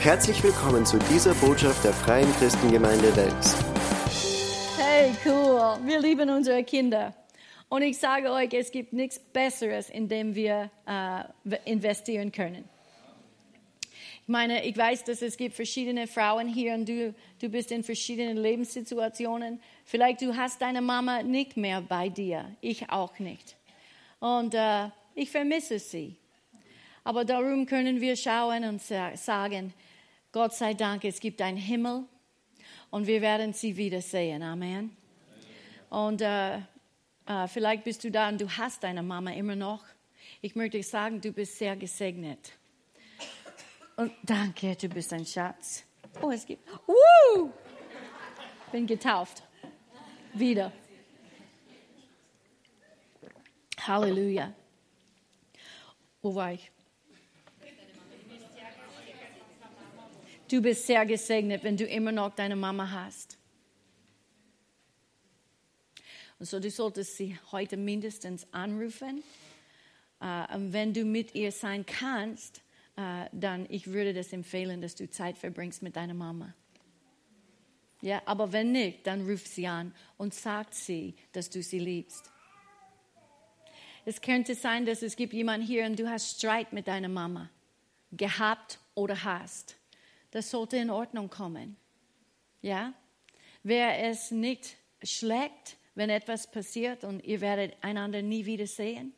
Herzlich willkommen zu dieser Botschaft der Freien Christengemeinde Wels. Hey, cool. Wir lieben unsere Kinder. Und ich sage euch, es gibt nichts Besseres, in dem wir äh, investieren können. Ich meine, ich weiß, dass es gibt verschiedene Frauen hier und du, du bist in verschiedenen Lebenssituationen. Vielleicht du hast deine Mama nicht mehr bei dir, ich auch nicht. Und äh, ich vermisse sie. Aber darum können wir schauen und sagen, Gott sei Dank, es gibt einen Himmel und wir werden sie wiedersehen. Amen. Und äh, äh, vielleicht bist du da und du hast deine Mama immer noch. Ich möchte sagen, du bist sehr gesegnet. Und danke, du bist ein Schatz. Oh, es gibt. Uh, bin getauft. Wieder. Halleluja. Wo war ich? Du bist sehr gesegnet, wenn du immer noch deine Mama hast. Und so, du solltest sie heute mindestens anrufen. Uh, und wenn du mit ihr sein kannst, uh, dann ich würde das empfehlen, dass du Zeit verbringst mit deiner Mama. Ja, aber wenn nicht, dann ruf sie an und sag sie, dass du sie liebst. Es könnte sein, dass es gibt jemanden hier und du hast Streit mit deiner Mama gehabt oder hast. Das sollte in Ordnung kommen. Ja? Wer es nicht schlägt, wenn etwas passiert und ihr werdet einander nie wieder sehen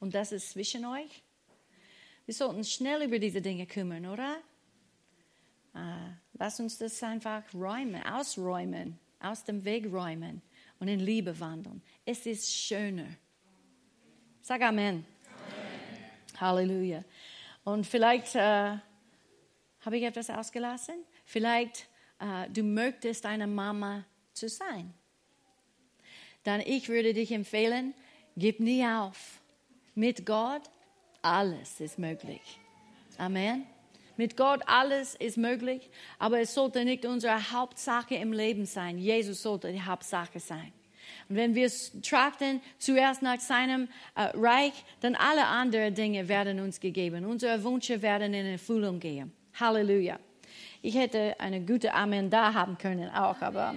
und das ist zwischen euch. Wir sollten schnell über diese Dinge kümmern, oder? Uh, lass uns das einfach räumen, ausräumen, aus dem Weg räumen und in Liebe wandeln. Es ist schöner. Sag Amen. Amen. Halleluja. Und vielleicht äh, habe ich etwas ausgelassen. Vielleicht äh, du möchtest eine Mama zu sein. Dann ich würde dich empfehlen, gib nie auf. Mit Gott alles ist möglich. Amen. Mit Gott alles ist möglich, aber es sollte nicht unsere Hauptsache im Leben sein. Jesus sollte die Hauptsache sein. Und wenn wir trachten zuerst nach seinem äh, Reich, dann alle anderen Dinge werden uns gegeben. Unsere Wünsche werden in Erfüllung gehen. Halleluja. Ich hätte eine gute Amen da haben können auch, aber.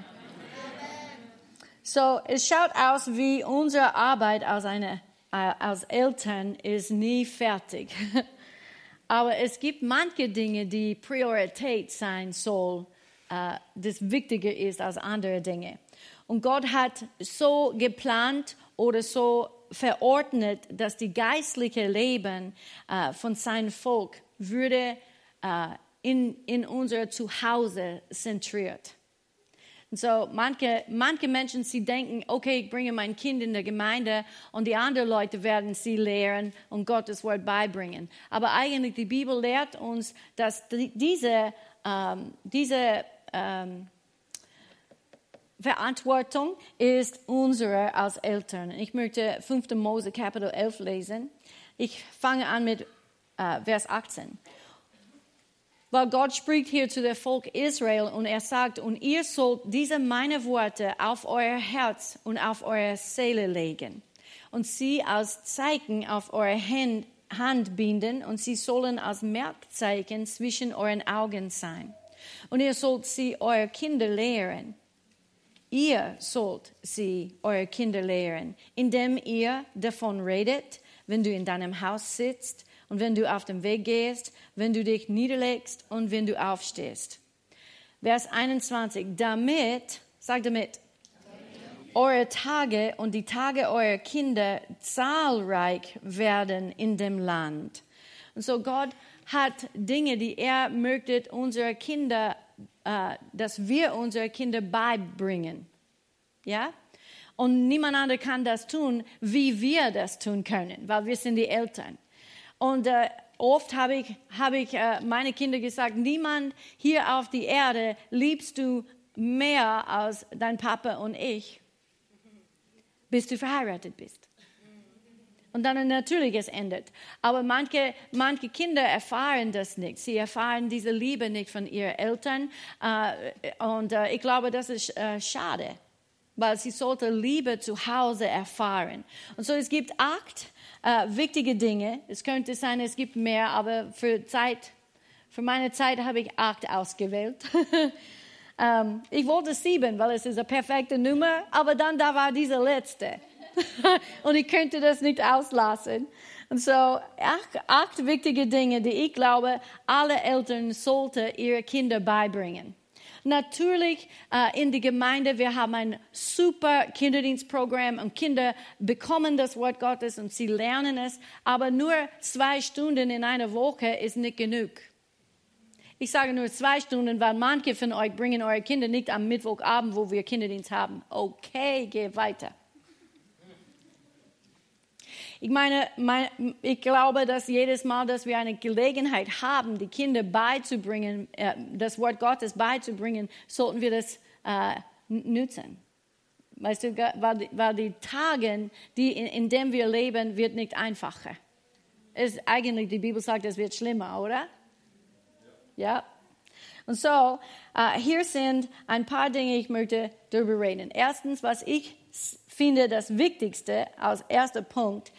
So, es schaut aus wie unsere Arbeit als, eine, äh, als Eltern ist nie fertig. Aber es gibt manche Dinge, die Priorität sein soll, äh, das wichtiger ist als andere Dinge. Und Gott hat so geplant oder so verordnet, dass die geistliche Leben äh, von seinem Volk würde äh, in, in unser Zuhause zentriert. Und so manche, manche Menschen, sie denken, okay, ich bringe mein Kind in der Gemeinde und die anderen Leute werden sie lehren und Gottes Wort beibringen. Aber eigentlich die Bibel lehrt uns, dass diese, ähm, diese ähm, Verantwortung ist unsere als Eltern. Ich möchte 5. Mose Kapitel 11 lesen. Ich fange an mit äh, Vers 18. Weil Gott spricht hier zu dem Volk Israel und er sagt, und ihr sollt diese meine Worte auf euer Herz und auf eure Seele legen und sie als Zeichen auf eure Hand binden und sie sollen als Merkzeichen zwischen euren Augen sein. Und ihr sollt sie euer Kinder lehren Ihr sollt sie, eure Kinder, lehren, indem ihr davon redet, wenn du in deinem Haus sitzt und wenn du auf dem Weg gehst, wenn du dich niederlegst und wenn du aufstehst. Vers 21, damit, sag damit, eure Tage und die Tage eurer Kinder zahlreich werden in dem Land. Und so Gott hat Dinge, die er möchte, unsere Kinder äh, dass wir unsere Kinder beibringen. Ja? Und niemand anderer kann das tun, wie wir das tun können, weil wir sind die Eltern. Und äh, oft habe ich, hab ich äh, meine Kinder gesagt, niemand hier auf der Erde liebst du mehr als dein Papa und ich, bis du verheiratet bist. Und dann natürlich es endet. Aber manche, manche Kinder erfahren das nicht. Sie erfahren diese Liebe nicht von ihren Eltern. Äh, und äh, ich glaube, das ist äh, schade, weil sie sollte Liebe zu Hause erfahren. Und so es gibt acht wichtige Dinge. Es könnte sein, es gibt mehr, aber für Zeit Für meine Zeit habe ich acht ausgewählt. ähm, ich wollte sieben, weil es ist eine perfekte Nummer, aber dann da war diese letzte. und ich könnte das nicht auslassen. Und so acht, acht wichtige Dinge, die ich glaube, alle Eltern sollten ihre Kinder beibringen. Natürlich äh, in die Gemeinde, wir haben ein super Kinderdienstprogramm und Kinder bekommen das Wort Gottes und sie lernen es, aber nur zwei Stunden in einer Woche ist nicht genug. Ich sage nur zwei Stunden, weil manche von euch bringen eure Kinder nicht am Mittwochabend, wo wir Kinderdienst haben. Okay, geh weiter. Ich meine, mein, ich glaube, dass jedes Mal, dass wir eine Gelegenheit haben, die Kinder beizubringen, äh, das Wort Gottes beizubringen, sollten wir das äh, nutzen. Weißt du, weil, weil die Tage, die in, in denen wir leben, wird nicht einfacher. Es, eigentlich, die Bibel sagt, es wird schlimmer, oder? Ja. Und so, äh, hier sind ein paar Dinge, ich möchte darüber reden. Erstens, was ich finde das Wichtigste als erster Punkt.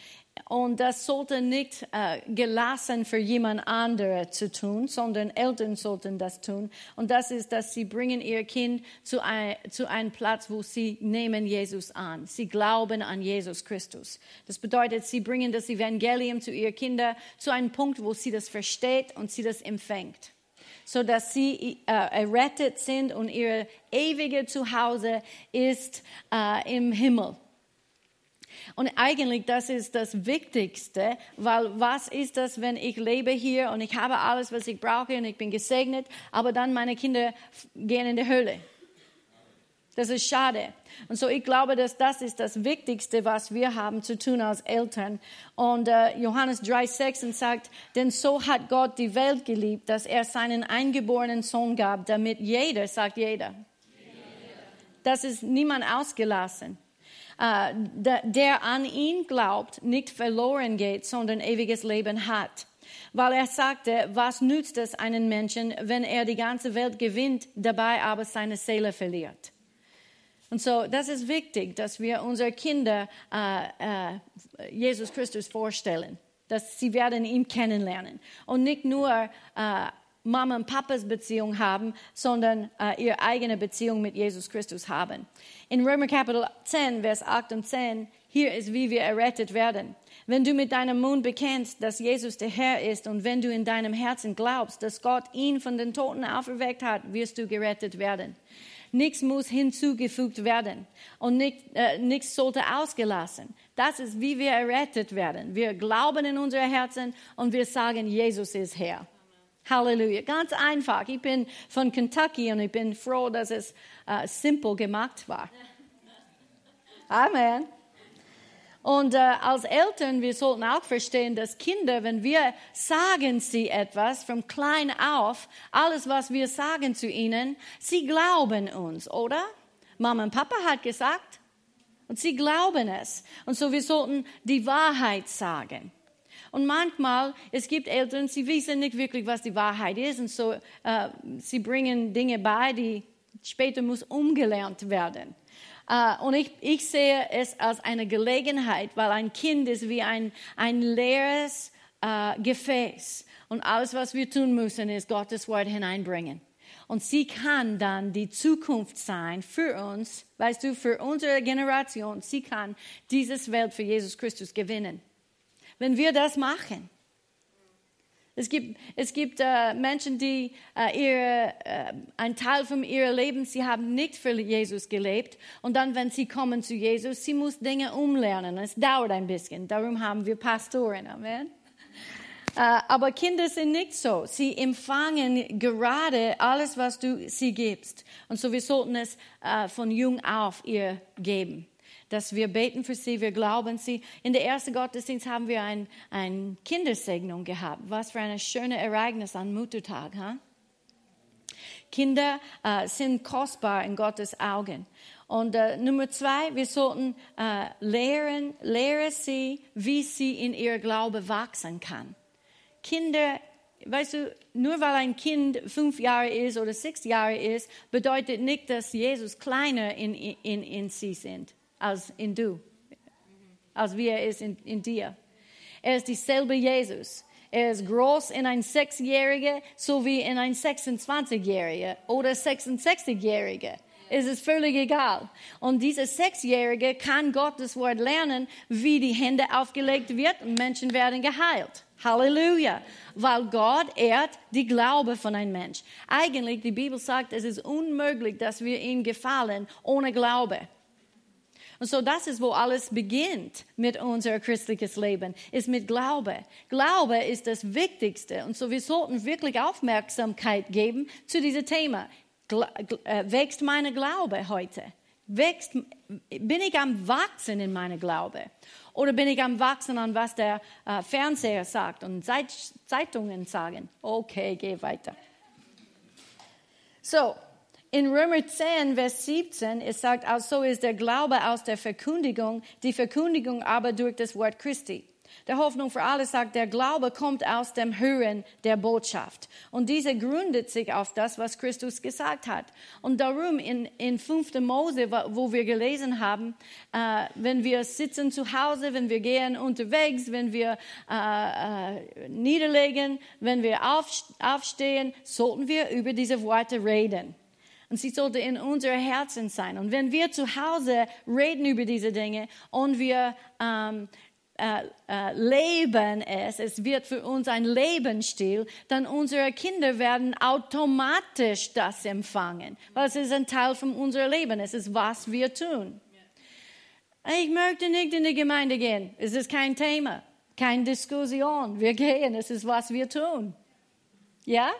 Und das sollte nicht äh, gelassen für jemand anderen zu tun, sondern Eltern sollten das tun. Und das ist, dass sie bringen ihr Kind zu, ein, zu einem Platz, wo sie nehmen Jesus an. Sie glauben an Jesus Christus. Das bedeutet, sie bringen das Evangelium zu ihren Kindern zu einem Punkt, wo sie das versteht und sie das empfängt so dass sie äh, errettet sind und ihr ewige Zuhause ist äh, im Himmel. Und eigentlich, das ist das Wichtigste, weil was ist das, wenn ich lebe hier und ich habe alles, was ich brauche und ich bin gesegnet, aber dann meine Kinder gehen in die Hölle? Das ist schade. Und so ich glaube, dass das ist das Wichtigste, was wir haben zu tun als Eltern. Und äh, Johannes 3,6 sagt, denn so hat Gott die Welt geliebt, dass er seinen eingeborenen Sohn gab, damit jeder, sagt jeder, das ist niemand ausgelassen, äh, der an ihn glaubt, nicht verloren geht, sondern ewiges Leben hat weil er sagte, was nützt es einen Menschen, wenn er die ganze Welt gewinnt, dabei aber seine Seele verliert? Und so, das ist wichtig, dass wir unsere Kinder äh, äh, Jesus Christus vorstellen, dass sie werden ihn kennenlernen und nicht nur äh, Mama und Papas Beziehung haben, sondern äh, ihre eigene Beziehung mit Jesus Christus haben. In Römer Kapitel 10, Vers 8 und 10, hier ist, wie wir errettet werden. Wenn du mit deinem Mund bekennst, dass Jesus der Herr ist und wenn du in deinem Herzen glaubst, dass Gott ihn von den Toten auferweckt hat, wirst du gerettet werden. Nichts muss hinzugefügt werden und nicht, äh, nichts sollte ausgelassen. Das ist, wie wir errettet werden. Wir glauben in unser Herzen und wir sagen, Jesus ist Herr. Halleluja. Ganz einfach. Ich bin von Kentucky und ich bin froh, dass es äh, simpel gemacht war. Amen. Und äh, als Eltern, wir sollten auch verstehen, dass Kinder, wenn wir sagen sie etwas von klein auf, alles, was wir sagen zu ihnen, sie glauben uns, oder? Mama und Papa hat gesagt und sie glauben es. Und so wir sollten die Wahrheit sagen. Und manchmal, es gibt Eltern, sie wissen nicht wirklich, was die Wahrheit ist. Und so, äh, sie bringen Dinge bei, die später muss umgelernt werden. Uh, und ich, ich sehe es als eine Gelegenheit, weil ein Kind ist wie ein, ein leeres uh, Gefäß. Und alles, was wir tun müssen, ist Gottes Wort hineinbringen. Und sie kann dann die Zukunft sein für uns, weißt du, für unsere Generation. Sie kann dieses Welt für Jesus Christus gewinnen. Wenn wir das machen, es gibt, es gibt äh, Menschen, die äh, ihre, äh, ein Teil von ihrem Leben, sie haben nicht für Jesus gelebt. Und dann, wenn sie kommen zu Jesus, sie muss Dinge umlernen. Es dauert ein bisschen. Darum haben wir Pastoren. Amen. Äh, aber Kinder sind nicht so. Sie empfangen gerade alles, was du sie gibst. Und so wir sollten es äh, von jung auf ihr geben dass wir beten für sie, wir glauben sie. In der ersten Gottesdienst haben wir eine ein Kindersegnung gehabt. Was für ein schönes Ereignis an Muttertag. Huh? Kinder äh, sind kostbar in Gottes Augen. Und äh, Nummer zwei, wir sollten äh, lehren, lehren sie, wie sie in ihr Glaube wachsen kann. Kinder, weißt du, nur weil ein Kind fünf Jahre ist oder sechs Jahre ist, bedeutet nicht, dass Jesus kleiner in, in, in sie sind als in du, als wie er ist in, in dir. Er ist dieselbe Jesus. Er ist groß in ein Sechsjähriger sowie in ein 26-Jähriger oder 66-Jähriger. Es ist völlig egal. Und dieser Sechsjährige kann Gottes Wort lernen, wie die Hände aufgelegt wird und Menschen werden geheilt. Halleluja. Weil Gott ehrt die Glaube von einem Mensch. Eigentlich, die Bibel sagt, es ist unmöglich, dass wir ihm gefallen ohne Glaube. Und so das ist, wo alles beginnt mit unser christliches Leben, ist mit Glaube. Glaube ist das Wichtigste. Und so wir sollten wirklich Aufmerksamkeit geben zu diesem Thema. Äh, wächst meine Glaube heute? Wächst, bin ich am Wachsen in meinem Glaube? Oder bin ich am Wachsen an was der äh, Fernseher sagt und Zeitungen sagen? Okay, geh weiter. So, in Römer 10, Vers 17, es sagt, also ist der Glaube aus der Verkündigung, die Verkündigung aber durch das Wort Christi. Der Hoffnung für alle sagt, der Glaube kommt aus dem Hören der Botschaft. Und diese gründet sich auf das, was Christus gesagt hat. Und darum in, in 5. Mose, wo wir gelesen haben, äh, wenn wir sitzen zu Hause, wenn wir gehen unterwegs, wenn wir äh, äh, niederlegen, wenn wir aufstehen, sollten wir über diese Worte reden. Und sie sollte in unser Herzen sein. Und wenn wir zu Hause reden über diese Dinge und wir ähm, äh, äh, leben es, es wird für uns ein Lebensstil, dann unsere Kinder werden automatisch das empfangen, weil es ist ein Teil von unserem Leben, es ist, was wir tun. Ich möchte nicht in die Gemeinde gehen, es ist kein Thema, keine Diskussion, wir gehen, es ist, was wir tun. Ja?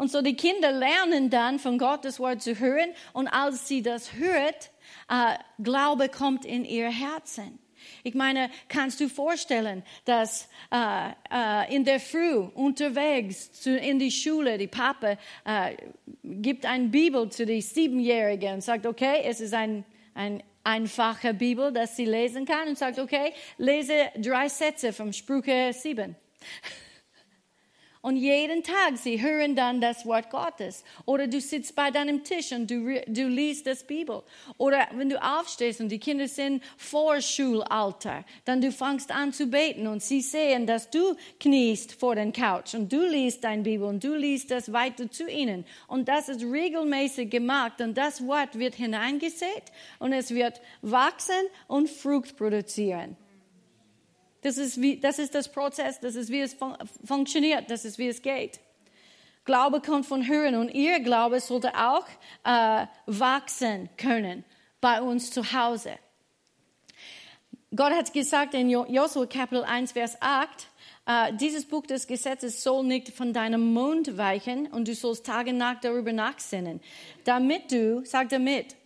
Und so die Kinder lernen dann von Gottes Wort zu hören und als sie das hört, äh, Glaube kommt in ihr Herzen. Ich meine, kannst du vorstellen, dass äh, äh, in der Früh unterwegs zu, in die Schule, die Papa äh, gibt eine Bibel zu den Siebenjährigen und sagt, okay, es ist ein, ein einfache Bibel, dass sie lesen kann und sagt, okay, lese drei Sätze vom Sprüche 7. Und jeden Tag, sie hören dann das Wort Gottes. Oder du sitzt bei deinem Tisch und du, du liest das Bibel. Oder wenn du aufstehst und die Kinder sind vor Schulalter, dann du fangst an zu beten und sie sehen, dass du kniest vor den Couch und du liest dein Bibel und du liest das weiter zu ihnen. Und das ist regelmäßig gemacht und das Wort wird hineingesät und es wird wachsen und Frucht produzieren. Das ist, wie, das ist das Prozess, das ist, wie es fun funktioniert, das ist, wie es geht. Glaube kommt von Hören und ihr Glaube sollte auch äh, wachsen können bei uns zu Hause. Gott hat gesagt in Josua Kapitel 1, Vers 8, äh, dieses Buch des Gesetzes soll nicht von deinem Mund weichen und du sollst Tage nach darüber nachsinnen, damit du, sag damit,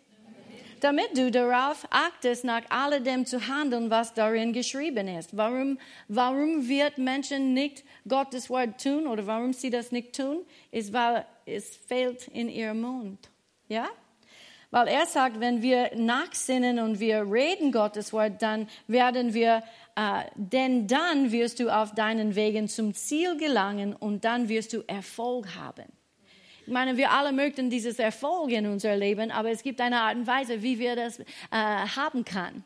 damit du darauf achtest, nach alledem zu handeln, was darin geschrieben ist. Warum, warum wird Menschen nicht Gottes Wort tun oder warum sie das nicht tun, ist, weil es fehlt in ihrem Mund. Ja? Weil er sagt, wenn wir nachsinnen und wir reden Gottes Wort, dann werden wir, äh, denn dann wirst du auf deinen Wegen zum Ziel gelangen und dann wirst du Erfolg haben. Ich meine, wir alle möchten dieses Erfolg in unser Leben, aber es gibt eine Art und Weise, wie wir das äh, haben können.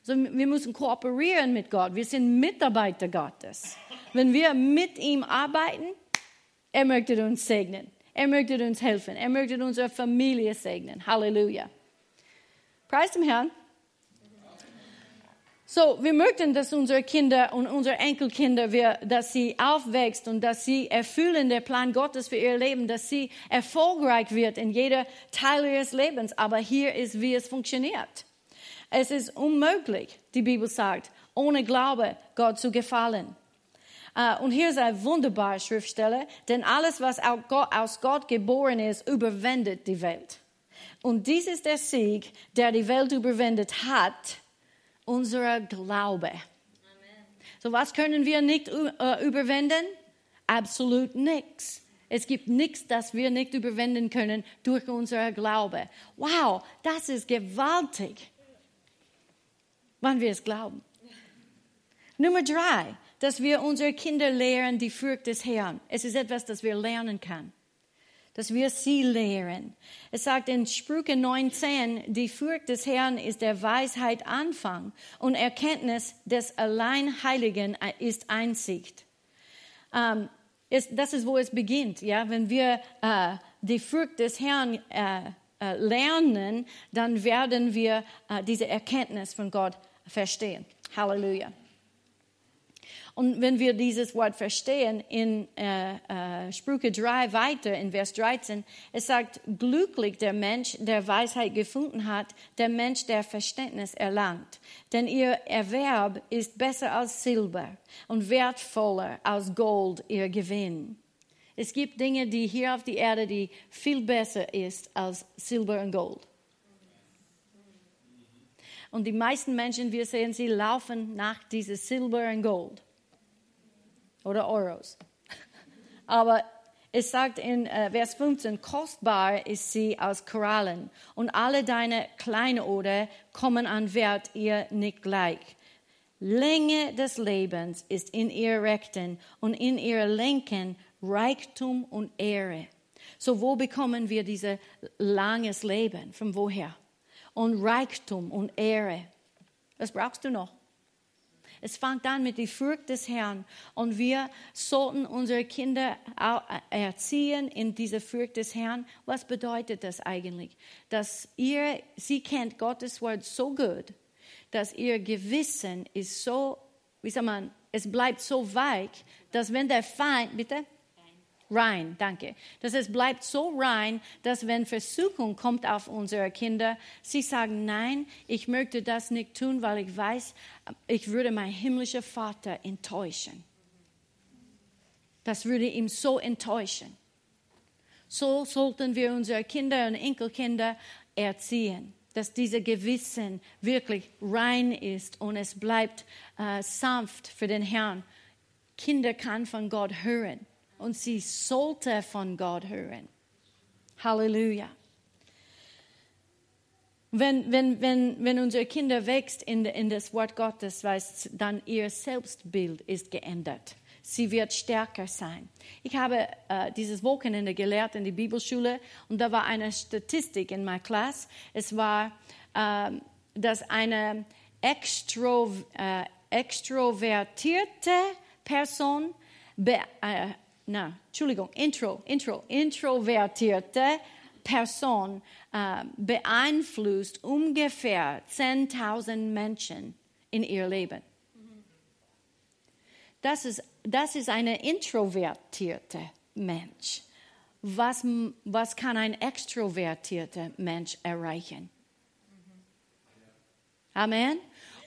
Also wir müssen kooperieren mit Gott. Wir sind Mitarbeiter Gottes. Wenn wir mit ihm arbeiten, er möchte uns segnen. Er möchte uns helfen. Er möchte unsere Familie segnen. Halleluja. Preis dem Herrn. So, wir möchten, dass unsere Kinder und unsere Enkelkinder, wir, dass sie aufwächst und dass sie erfüllen den Plan Gottes für ihr Leben, dass sie erfolgreich wird in jeder Teil ihres Lebens. Aber hier ist, wie es funktioniert. Es ist unmöglich, die Bibel sagt, ohne Glaube Gott zu gefallen. Uh, und hier ist eine wunderbare Schriftstelle, denn alles, was aus Gott geboren ist, überwindet die Welt. Und dies ist der Sieg, der die Welt überwindet hat, unser Glaube. So was können wir nicht äh, überwinden? Absolut nichts. Es gibt nichts, das wir nicht überwinden können durch unser Glaube. Wow, das ist gewaltig, wann wir es glauben. Nummer drei, dass wir unsere Kinder lehren die Furcht des Herrn. Es ist etwas, das wir lernen können dass wir sie lehren. Es sagt in Sprüche 19, die Furcht des Herrn ist der Weisheit Anfang und Erkenntnis des Alleinheiligen ist Einsicht. ähm, ist, das ist, wo es beginnt. Ja? Wenn wir äh, die Frucht des Herrn äh, äh, lernen, dann werden wir äh, diese Erkenntnis von Gott verstehen. Halleluja. Und wenn wir dieses Wort verstehen in äh, äh, Sprüche 3 weiter, in Vers 13, es sagt, glücklich der Mensch, der Weisheit gefunden hat, der Mensch, der Verständnis erlangt. Denn ihr Erwerb ist besser als Silber und wertvoller als Gold ihr Gewinn. Es gibt Dinge, die hier auf der Erde, die viel besser ist als Silber und Gold. Und die meisten Menschen, wir sehen, sie laufen nach dieses Silber und Gold oder Euros. Aber es sagt in äh, Vers 15, kostbar ist sie aus Korallen und alle deine Kleinode kommen an Wert ihr nicht gleich. Länge des Lebens ist in ihr Rechten und in ihr Lenken Reichtum und Ehre. So wo bekommen wir dieses langes Leben? Von woher? Und Reichtum und Ehre. Was brauchst du noch? Es fängt an mit der Furcht des Herrn. Und wir sollten unsere Kinder erziehen in dieser Furcht des Herrn. Was bedeutet das eigentlich? Dass ihr, sie kennt Gottes Wort so gut, dass ihr Gewissen ist so, wie sagt man, es bleibt so weich, dass wenn der Feind, bitte? Rein, danke. Dass es bleibt so rein, dass wenn Versuchung kommt auf unsere Kinder, sie sagen, nein, ich möchte das nicht tun, weil ich weiß, ich würde meinen himmlischen Vater enttäuschen. Das würde ihm so enttäuschen. So sollten wir unsere Kinder und Enkelkinder erziehen, dass dieser Gewissen wirklich rein ist und es bleibt äh, sanft für den Herrn. Kinder kann von Gott hören und sie sollte von Gott hören. Halleluja. Wenn, wenn, wenn, wenn unsere Kinder wächst in, in das Wort Gottes, weiß, dann ihr Selbstbild ist geändert. Sie wird stärker sein. Ich habe äh, dieses Wochenende gelehrt in der Bibelschule und da war eine Statistik in meiner Klasse. Es war, äh, dass eine extro, äh, extrovertierte Person be, äh, na, Entschuldigung, intro, intro, introvertierte Person äh, beeinflusst ungefähr 10.000 Menschen in ihr Leben. Das ist, das ist eine introvertierte Mensch. Was, was kann ein extrovertierter Mensch erreichen? Amen.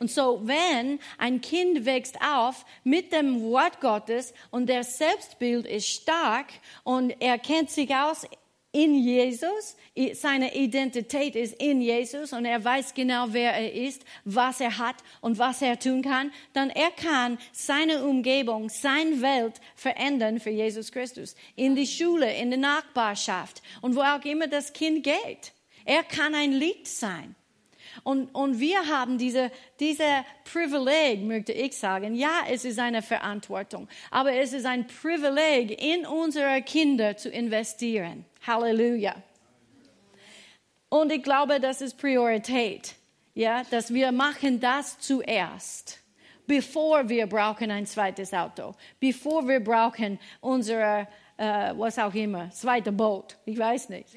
Und so, wenn ein Kind wächst auf mit dem Wort Gottes und der Selbstbild ist stark und er kennt sich aus in Jesus, seine Identität ist in Jesus und er weiß genau, wer er ist, was er hat und was er tun kann, dann er kann seine Umgebung, seine Welt verändern für Jesus Christus. In die Schule, in der Nachbarschaft und wo auch immer das Kind geht. Er kann ein Licht sein. Und, und wir haben diese, diese Privileg, möchte ich sagen. Ja, es ist eine Verantwortung, aber es ist ein Privileg, in unsere Kinder zu investieren. Halleluja. Und ich glaube, das ist Priorität. Ja, dass wir machen das zuerst, bevor wir brauchen ein zweites Auto, bevor wir brauchen unser, äh, was auch immer, zweite Boot. Ich weiß nicht.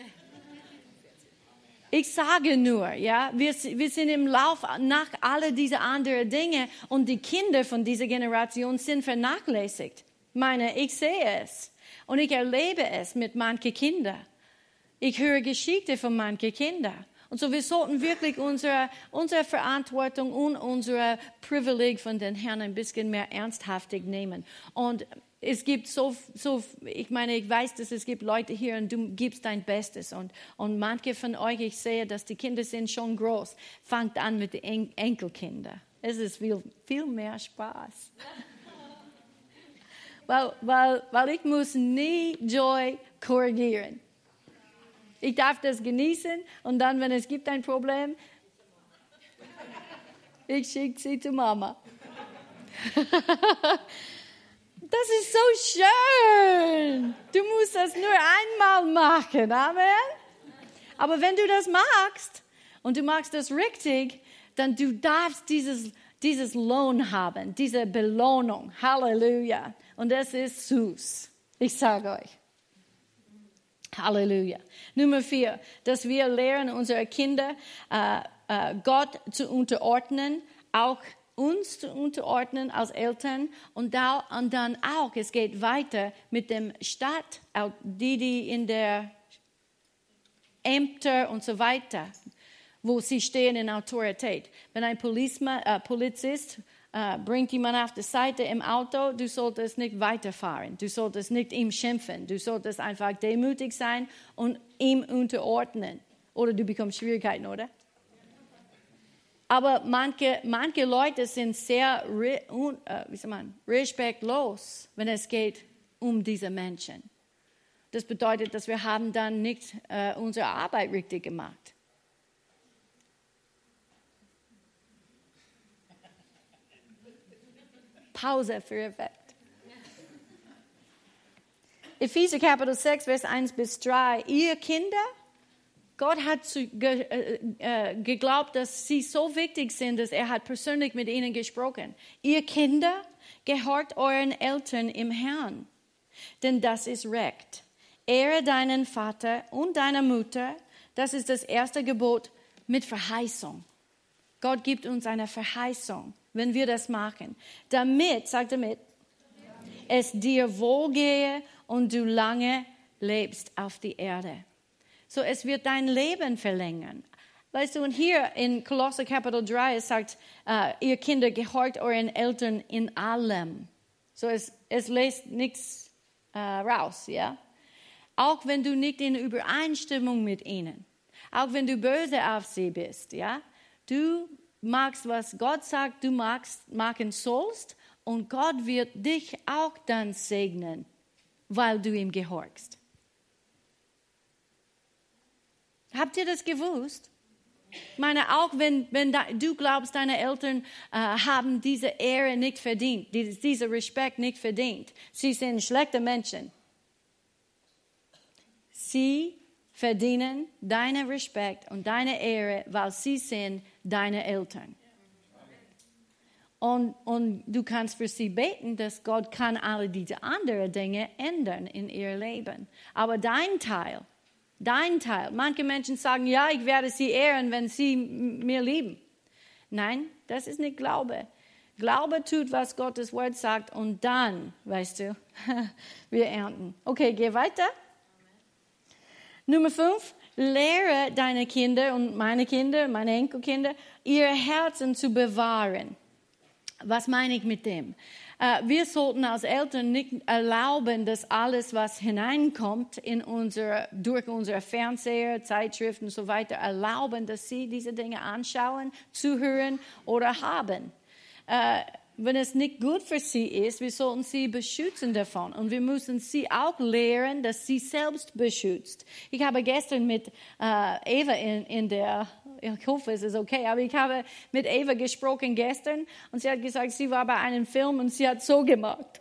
Ich sage nur, ja, wir, wir sind im Lauf nach alle diese anderen Dinge und die Kinder von dieser Generation sind vernachlässigt. Meine, ich sehe es und ich erlebe es mit manchen Kindern. Ich höre Geschichten von manchen Kindern. Und so, wir sollten wirklich unsere, unsere Verantwortung und unser Privileg von den Herrn ein bisschen mehr ernsthaftig nehmen. Und es gibt so, so, ich meine, ich weiß, dass es gibt Leute hier und du gibst dein Bestes und, und manche von euch, ich sehe, dass die Kinder sind schon groß, fangt an mit den en Enkelkindern. Es ist viel, viel mehr Spaß. weil, weil, weil ich muss nie Joy korrigieren. Ich darf das genießen und dann, wenn es gibt ein Problem, ich schicke sie zu Mama. Das ist so schön. Du musst das nur einmal machen. Amen. Aber wenn du das magst und du magst das richtig, dann du darfst dieses, dieses Lohn haben, diese Belohnung. Halleluja. Und das ist süß. Ich sage euch. Halleluja. Nummer vier, dass wir lernen, unsere Kinder äh, äh, Gott zu unterordnen, auch uns zu unterordnen als Eltern und, da, und dann auch, es geht weiter mit dem Staat, die, die in der Ämter und so weiter, wo sie stehen in Autorität. Wenn ein äh, Polizist äh, bringt jemand auf die Seite im Auto, du solltest nicht weiterfahren, du solltest nicht ihm schimpfen, du solltest einfach demütig sein und ihm unterordnen. Oder du bekommst Schwierigkeiten, oder? Aber manche, manche Leute sind sehr äh, wie sagt man, respektlos, wenn es geht um diese Menschen. Das bedeutet, dass wir haben dann nicht äh, unsere Arbeit richtig gemacht. Pause für Effekt. Epheser Kapitel 6, Vers 1 bis 3. Ihr Kinder, Gott hat zu, ge, äh, äh, geglaubt, dass sie so wichtig sind, dass er hat persönlich mit ihnen gesprochen. Ihr Kinder, gehört euren Eltern im Herrn, denn das ist Recht. Ehre deinen Vater und deine Mutter, das ist das erste Gebot mit Verheißung. Gott gibt uns eine Verheißung, wenn wir das machen, damit, sagt damit, es dir wohlgehe und du lange lebst auf die Erde. So, es wird dein Leben verlängern. Weißt du, und hier in Kolosser Kapitel 3, es sagt, uh, ihr Kinder, gehorcht euren Eltern in allem. So, es, es lässt nichts uh, raus, ja. Auch wenn du nicht in Übereinstimmung mit ihnen, auch wenn du böse auf sie bist, ja. Du magst, was Gott sagt, du magst, machen sollst, und Gott wird dich auch dann segnen, weil du ihm gehorchst. Habt ihr das gewusst? Ich meine, auch wenn, wenn du glaubst, deine Eltern äh, haben diese Ehre nicht verdient, diese, diesen Respekt nicht verdient. Sie sind schlechte Menschen. Sie verdienen deinen Respekt und deine Ehre, weil sie sind deine Eltern. Und, und du kannst für sie beten, dass Gott kann alle diese anderen Dinge ändern in ihr Leben. Aber dein Teil, Dein Teil. Manche Menschen sagen, ja, ich werde sie ehren, wenn sie mir lieben. Nein, das ist nicht Glaube. Glaube tut, was Gottes Wort sagt und dann, weißt du, wir ernten. Okay, geh weiter. Nummer fünf, lehre deine Kinder und meine Kinder, meine Enkelkinder, ihr Herzen zu bewahren. Was meine ich mit dem? Äh, wir sollten als Eltern nicht erlauben, dass alles, was hineinkommt in unsere, durch unsere Fernseher, Zeitschriften und so weiter, erlauben, dass sie diese Dinge anschauen, zuhören oder haben. Äh, wenn es nicht gut für sie ist, wir sollten sie beschützen davon. Und wir müssen sie auch lehren, dass sie selbst beschützt. Ich habe gestern mit äh, Eva in, in der, ich hoffe, es ist okay, aber ich habe mit Eva gesprochen gestern und sie hat gesagt, sie war bei einem Film und sie hat so gemacht.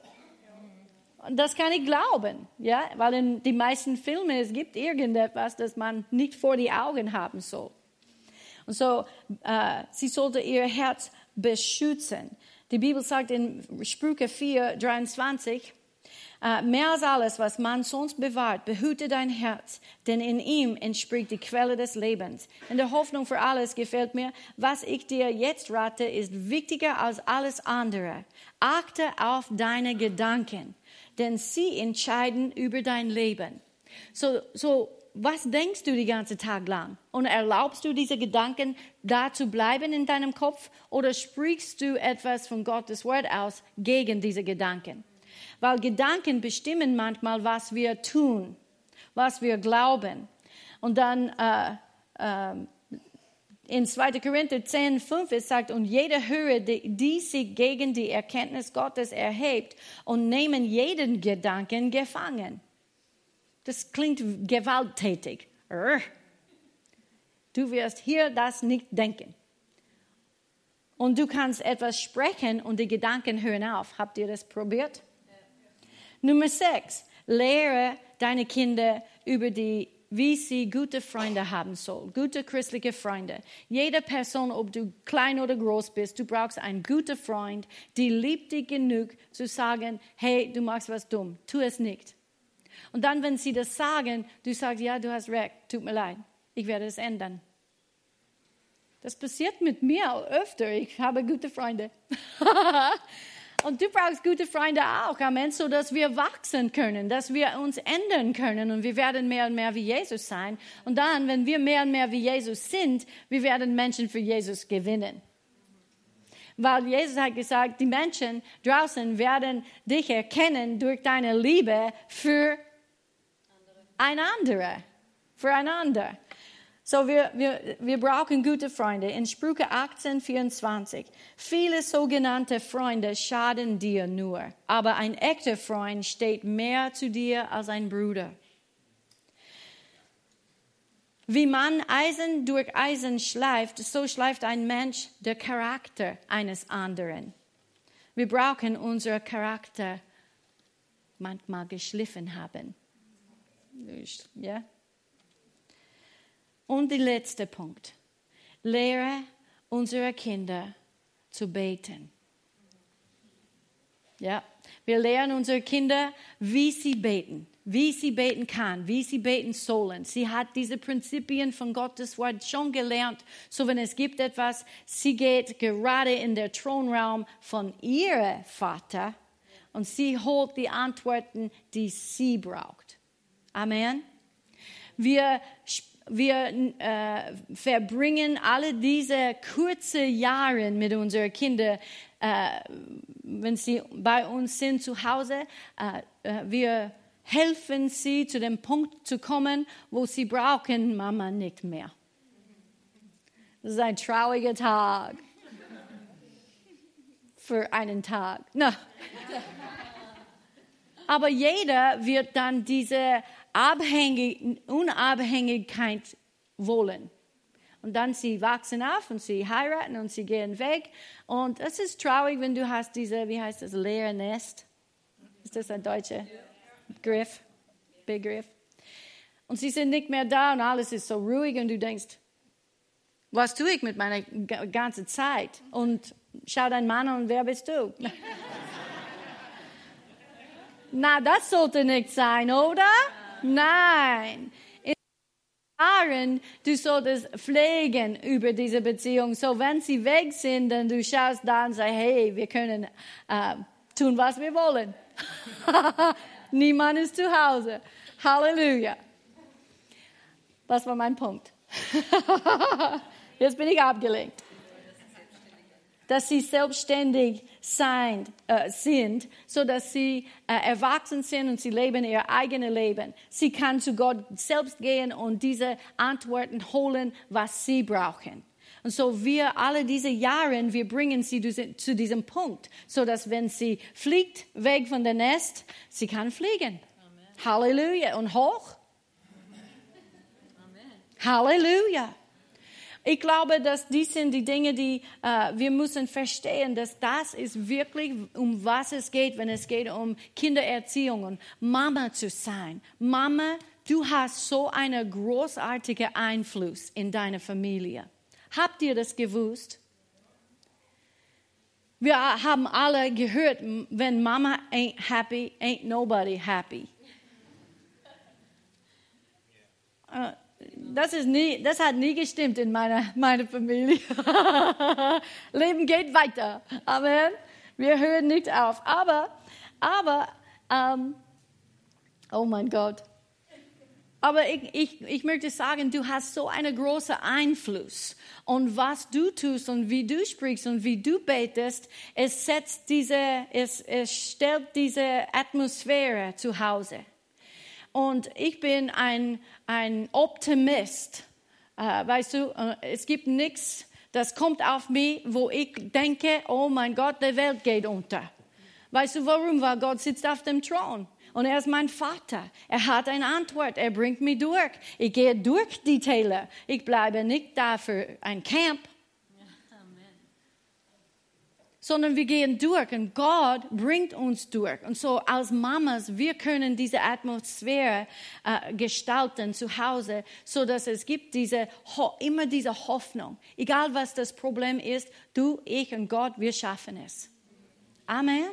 Und das kann ich glauben, ja, weil in den meisten Filmen es gibt irgendetwas, das man nicht vor die Augen haben soll. Und so, äh, sie sollte ihr Herz beschützen. Die Bibel sagt in Sprüche 4, 23, Uh, mehr als alles, was man sonst bewahrt, behüte dein Herz, denn in ihm entspricht die Quelle des Lebens. In der Hoffnung für alles gefällt mir, was ich dir jetzt rate, ist wichtiger als alles andere. Achte auf deine Gedanken, denn sie entscheiden über dein Leben. So, so was denkst du den ganzen Tag lang? Und erlaubst du diese Gedanken da zu bleiben in deinem Kopf oder sprichst du etwas von Gottes Wort aus gegen diese Gedanken? Weil Gedanken bestimmen manchmal, was wir tun, was wir glauben. Und dann äh, äh, in 2. Korinther 10, 5 es sagt, und jeder höre, die, die sich gegen die Erkenntnis Gottes erhebt und nehmen jeden Gedanken gefangen. Das klingt gewalttätig. Du wirst hier das nicht denken. Und du kannst etwas sprechen und die Gedanken hören auf. Habt ihr das probiert? Nummer sechs. Lehre deine Kinder über die wie sie gute Freunde haben soll, gute christliche Freunde. Jede Person, ob du klein oder groß bist, du brauchst einen guten Freund, die liebt dich genug zu sagen, hey, du machst was dumm, tu es nicht. Und dann, wenn sie das sagen, du sagst, ja, du hast recht, tut mir leid, ich werde es ändern. Das passiert mit mir öfter. Ich habe gute Freunde. Und du brauchst gute Freunde auch, Amen, so dass wir wachsen können, dass wir uns ändern können und wir werden mehr und mehr wie Jesus sein. Und dann, wenn wir mehr und mehr wie Jesus sind, wir werden Menschen für Jesus gewinnen. Weil Jesus hat gesagt, die Menschen draußen werden dich erkennen durch deine Liebe für einander, füreinander. So, wir, wir, wir brauchen gute Freunde. In Sprüche 18, 24. Viele sogenannte Freunde schaden dir nur, aber ein echter Freund steht mehr zu dir als ein Bruder. Wie man Eisen durch Eisen schleift, so schleift ein Mensch der Charakter eines anderen. Wir brauchen unseren Charakter manchmal geschliffen haben. Ja? Und der letzte Punkt. Lehre unsere Kinder zu beten. Ja, wir lernen unsere Kinder, wie sie beten, wie sie beten kann, wie sie beten sollen. Sie hat diese Prinzipien von Gottes Wort schon gelernt. So wenn es gibt etwas, sie geht gerade in der Thronraum von ihrem Vater und sie holt die Antworten, die sie braucht. Amen. Wir wir äh, verbringen alle diese kurzen Jahre mit unseren Kindern, äh, wenn sie bei uns sind zu Hause. Äh, äh, wir helfen sie zu dem Punkt zu kommen, wo sie brauchen Mama nicht mehr. Das ist ein trauriger Tag für einen Tag. Na. Aber jeder wird dann diese Abhängig, Unabhängigkeit wollen. Und dann sie wachsen auf und sie heiraten und sie gehen weg. Und es ist traurig, wenn du hast diese, wie heißt das, leere Nest. Ist das ein deutscher Begriff? Begriff? Und sie sind nicht mehr da und alles ist so ruhig und du denkst, was tue ich mit meiner ganzen Zeit? Und schau deinen Mann an und wer bist du? Na, das sollte nicht sein, oder? Nein. In Jahren, du solltest pflegen über diese Beziehung. So, wenn sie weg sind, dann du schaust da und sagst, hey, wir können äh, tun, was wir wollen. Niemand ist zu Hause. Halleluja. Das war mein Punkt. Jetzt bin ich abgelenkt dass sie selbstständig sein, äh, sind, so dass sie äh, erwachsen sind und sie leben ihr eigenes Leben. Sie kann zu Gott selbst gehen und diese Antworten holen, was sie brauchen. Und so wir alle diese Jahre, wir bringen sie zu diesem Punkt, so dass wenn sie fliegt weg von der Nest, sie kann fliegen. Amen. Halleluja und hoch. Amen. Halleluja. Ich glaube, dass dies sind die Dinge, die äh, wir müssen verstehen, dass das ist wirklich, um was es geht, wenn es geht um Kindererziehung und Mama zu sein. Mama, du hast so einen großartigen Einfluss in deine Familie. Habt ihr das gewusst? Wir haben alle gehört, wenn Mama ain't happy, ain't nobody happy. Uh, das, ist nie, das hat nie gestimmt in meiner, meiner Familie. Leben geht weiter. Amen. Wir hören nicht auf. Aber, aber, ähm, oh mein Gott. Aber ich, ich, ich möchte sagen, du hast so einen großen Einfluss. Und was du tust und wie du sprichst und wie du betest, es setzt diese, es, es stellt diese Atmosphäre zu Hause. Und ich bin ein, ein Optimist. Äh, weißt du, äh, es gibt nichts, das kommt auf mich, wo ich denke, oh mein Gott, die Welt geht unter. Weißt du warum? Weil Gott sitzt auf dem Thron. Und er ist mein Vater. Er hat eine Antwort. Er bringt mich durch. Ich gehe durch die Täler. Ich bleibe nicht da für ein Camp. Sondern wir gehen durch und Gott bringt uns durch. Und so als Mamas, wir können diese Atmosphäre äh, gestalten zu Hause, so dass es gibt diese, immer diese Hoffnung. Egal was das Problem ist, du, ich und Gott, wir schaffen es. Amen.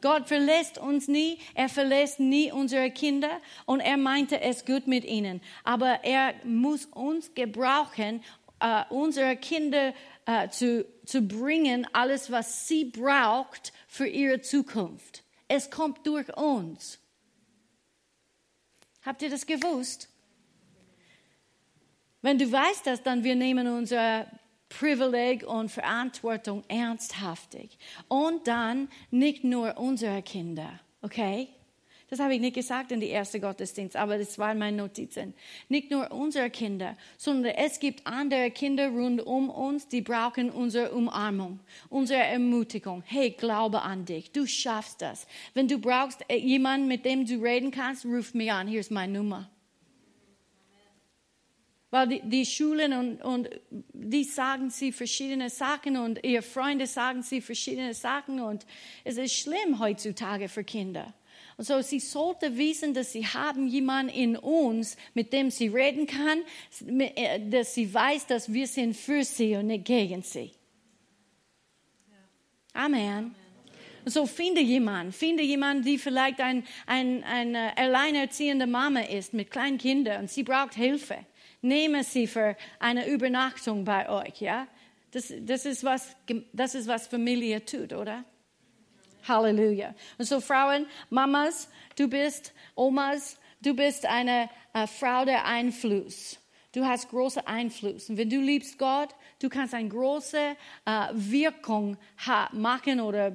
Gott verlässt uns nie, er verlässt nie unsere Kinder und er meinte es gut mit ihnen. Aber er muss uns gebrauchen, uh, unsere Kinder uh, zu, zu bringen, alles, was sie braucht für ihre Zukunft. Es kommt durch uns. Habt ihr das gewusst? Wenn du weißt das, dann wir nehmen unser Privileg und Verantwortung ernsthaftig. Und dann nicht nur unsere Kinder, okay? Das habe ich nicht gesagt in die erste Gottesdienst, aber das waren meine Notizen. Nicht nur unsere Kinder, sondern es gibt andere Kinder rund um uns, die brauchen unsere Umarmung, unsere Ermutigung. Hey, glaube an dich, du schaffst das. Wenn du brauchst äh, jemanden, mit dem du reden kannst, ruf mich an, hier ist meine Nummer. Weil die, die Schulen und, und die sagen sie verschiedene Sachen und ihre Freunde sagen sie verschiedene Sachen und es ist schlimm heutzutage für Kinder. Und so, sie sollte wissen, dass sie haben jemanden in uns, mit dem sie reden kann, äh, dass sie weiß, dass wir sind für sie und nicht gegen sie. Amen. Und so finde jemanden, finde jemanden, die vielleicht ein, ein, eine alleinerziehende Mama ist mit kleinen Kindern und sie braucht Hilfe. Nehme sie für eine Übernachtung bei euch, ja? Das, das, ist, was, das ist, was Familie tut, oder? Halleluja. Und so Frauen, Mamas, du bist Omas, du bist eine äh, Frau der Einfluss. Du hast große Einfluss. Und wenn du liebst Gott, du kannst eine große äh, Wirkung machen oder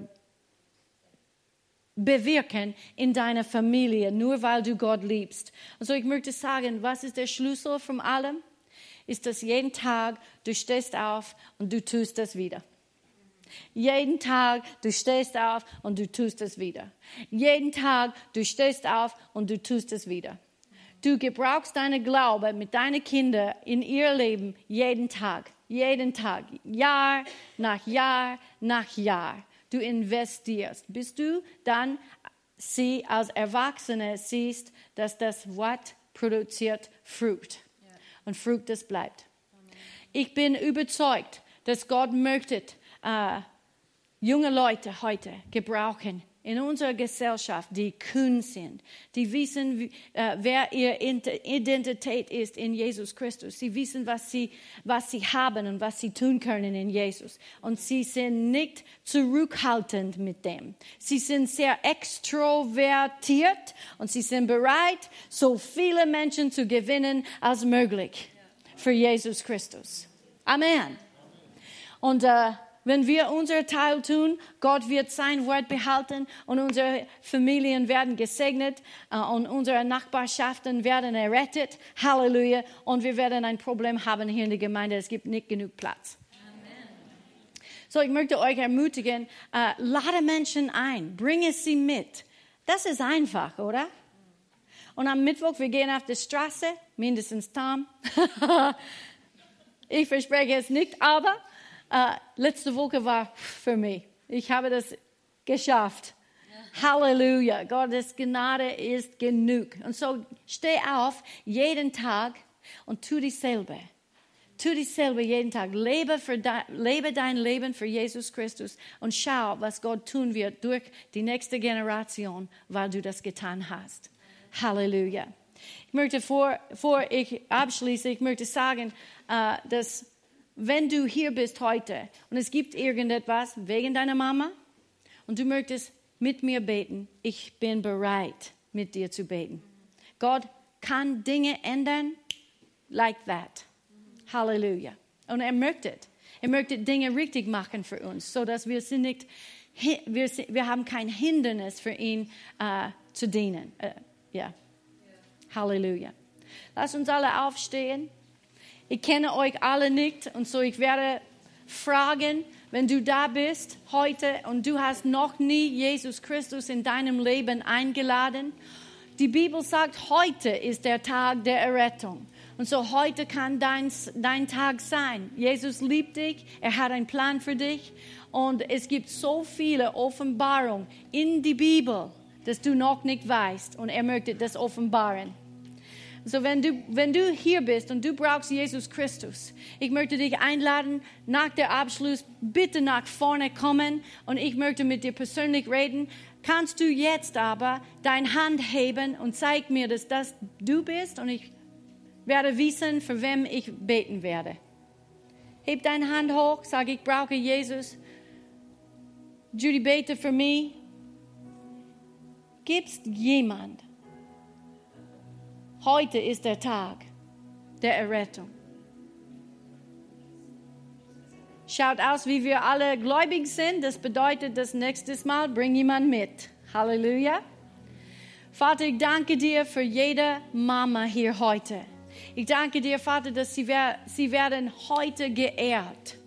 bewirken in deiner Familie, nur weil du Gott liebst. Und so ich möchte sagen, was ist der Schlüssel von allem? Ist, dass jeden Tag du stehst auf und du tust das wieder. Jeden Tag, du stehst auf und du tust es wieder. Jeden Tag, du stehst auf und du tust es wieder. Du gebrauchst deine Glaube mit deinen Kindern in ihr Leben jeden Tag, jeden Tag, Jahr nach Jahr nach Jahr. Du investierst, bis du dann sie als Erwachsene siehst, dass das Wort produziert Frucht. Und Frucht, das bleibt. Ich bin überzeugt, dass Gott möchte, äh, junge Leute heute gebrauchen in unserer Gesellschaft, die kühn sind, die wissen, wie, äh, wer ihre Identität ist in Jesus Christus. Sie wissen, was sie, was sie haben und was sie tun können in Jesus. Und sie sind nicht zurückhaltend mit dem. Sie sind sehr extrovertiert und sie sind bereit, so viele Menschen zu gewinnen als möglich für Jesus Christus. Amen. Und äh, wenn wir unser Teil tun, Gott wird sein Wort behalten und unsere Familien werden gesegnet äh, und unsere Nachbarschaften werden errettet. Halleluja. Und wir werden ein Problem haben hier in der Gemeinde. Es gibt nicht genug Platz. So, ich möchte euch ermutigen, äh, lade Menschen ein, bringe sie mit. Das ist einfach, oder? Und am Mittwoch, wir gehen auf die Straße, mindestens Tom. ich verspreche es nicht, aber Uh, letzte Woche war für mich. Ich habe das geschafft. Halleluja. Gottes Gnade ist genug. Und so steh auf jeden Tag und tu dieselbe. Tu dieselbe jeden Tag. Lebe, für de, lebe dein Leben für Jesus Christus und schau, was Gott tun wird durch die nächste Generation, weil du das getan hast. Halleluja. Ich möchte, vor, vor ich abschließe, ich möchte sagen, uh, dass wenn du hier bist heute und es gibt irgendetwas wegen deiner Mama und du möchtest mit mir beten, ich bin bereit, mit dir zu beten. Gott kann Dinge ändern like that. Halleluja. Und er möchte, er möchte Dinge richtig machen für uns, so dass wir sind nicht, wir, wir haben kein Hindernis für ihn uh, zu dienen. Uh, ja. Halleluja. Lass uns alle aufstehen. Ich kenne euch alle nicht und so ich werde fragen, wenn du da bist heute und du hast noch nie Jesus Christus in deinem Leben eingeladen. Die Bibel sagt, heute ist der Tag der Errettung. Und so heute kann dein, dein Tag sein. Jesus liebt dich, er hat einen Plan für dich und es gibt so viele Offenbarungen in die Bibel, dass du noch nicht weißt und er möchte das offenbaren. So, wenn du, wenn du hier bist und du brauchst Jesus Christus, ich möchte dich einladen, nach der Abschluss bitte nach vorne kommen und ich möchte mit dir persönlich reden. Kannst du jetzt aber deine Hand heben und zeig mir, dass das du bist und ich werde wissen, für wem ich beten werde. Heb deine Hand hoch, sag ich brauche Jesus. Judy bete für mich. Gibt's jemand, Heute ist der Tag der Errettung. Schaut aus, wie wir alle gläubig sind. Das bedeutet, das nächste Mal bring jemand mit. Halleluja. Vater, ich danke dir für jede Mama hier heute. Ich danke dir, Vater, dass sie, sie werden heute geehrt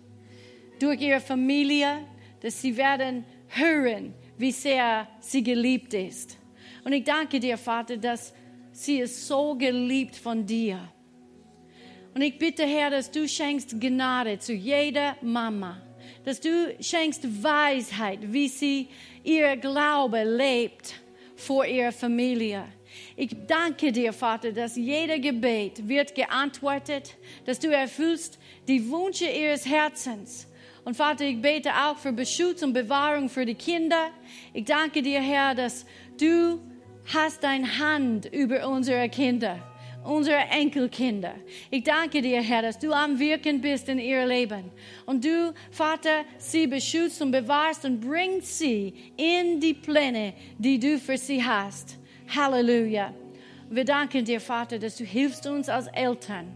durch ihre Familie, dass sie werden hören, wie sehr sie geliebt ist. Und ich danke dir, Vater, dass Sie ist so geliebt von dir. Und ich bitte, Herr, dass du schenkst Gnade zu jeder Mama, dass du schenkst Weisheit, wie sie ihr Glaube lebt vor ihrer Familie. Ich danke dir, Vater, dass jeder Gebet wird geantwortet, dass du erfüllst die Wünsche ihres Herzens. Und Vater, ich bete auch für Beschutz und Bewahrung für die Kinder. Ich danke dir, Herr, dass du hast deine Hand über unsere Kinder, unsere Enkelkinder. Ich danke dir, Herr, dass du am Wirken bist in ihr Leben. Und du, Vater, sie beschützt und bewahrst und bringst sie in die Pläne, die du für sie hast. Halleluja. Wir danken dir, Vater, dass du hilfst uns als Eltern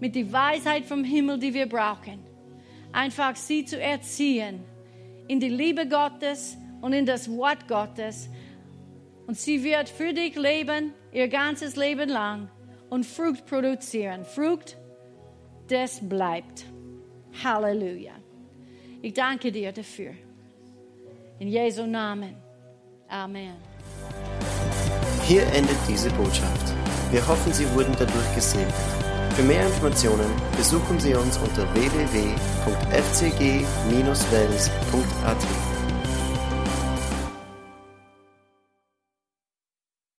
mit der Weisheit vom Himmel, die wir brauchen, einfach sie zu erziehen in die Liebe Gottes und in das Wort Gottes, und sie wird für dich leben, ihr ganzes Leben lang und Frucht produzieren. Frucht, das bleibt. Halleluja. Ich danke dir dafür. In Jesu Namen. Amen. Hier endet diese Botschaft. Wir hoffen, Sie wurden dadurch gesegnet. Für mehr Informationen besuchen Sie uns unter www.fcg-wells.at.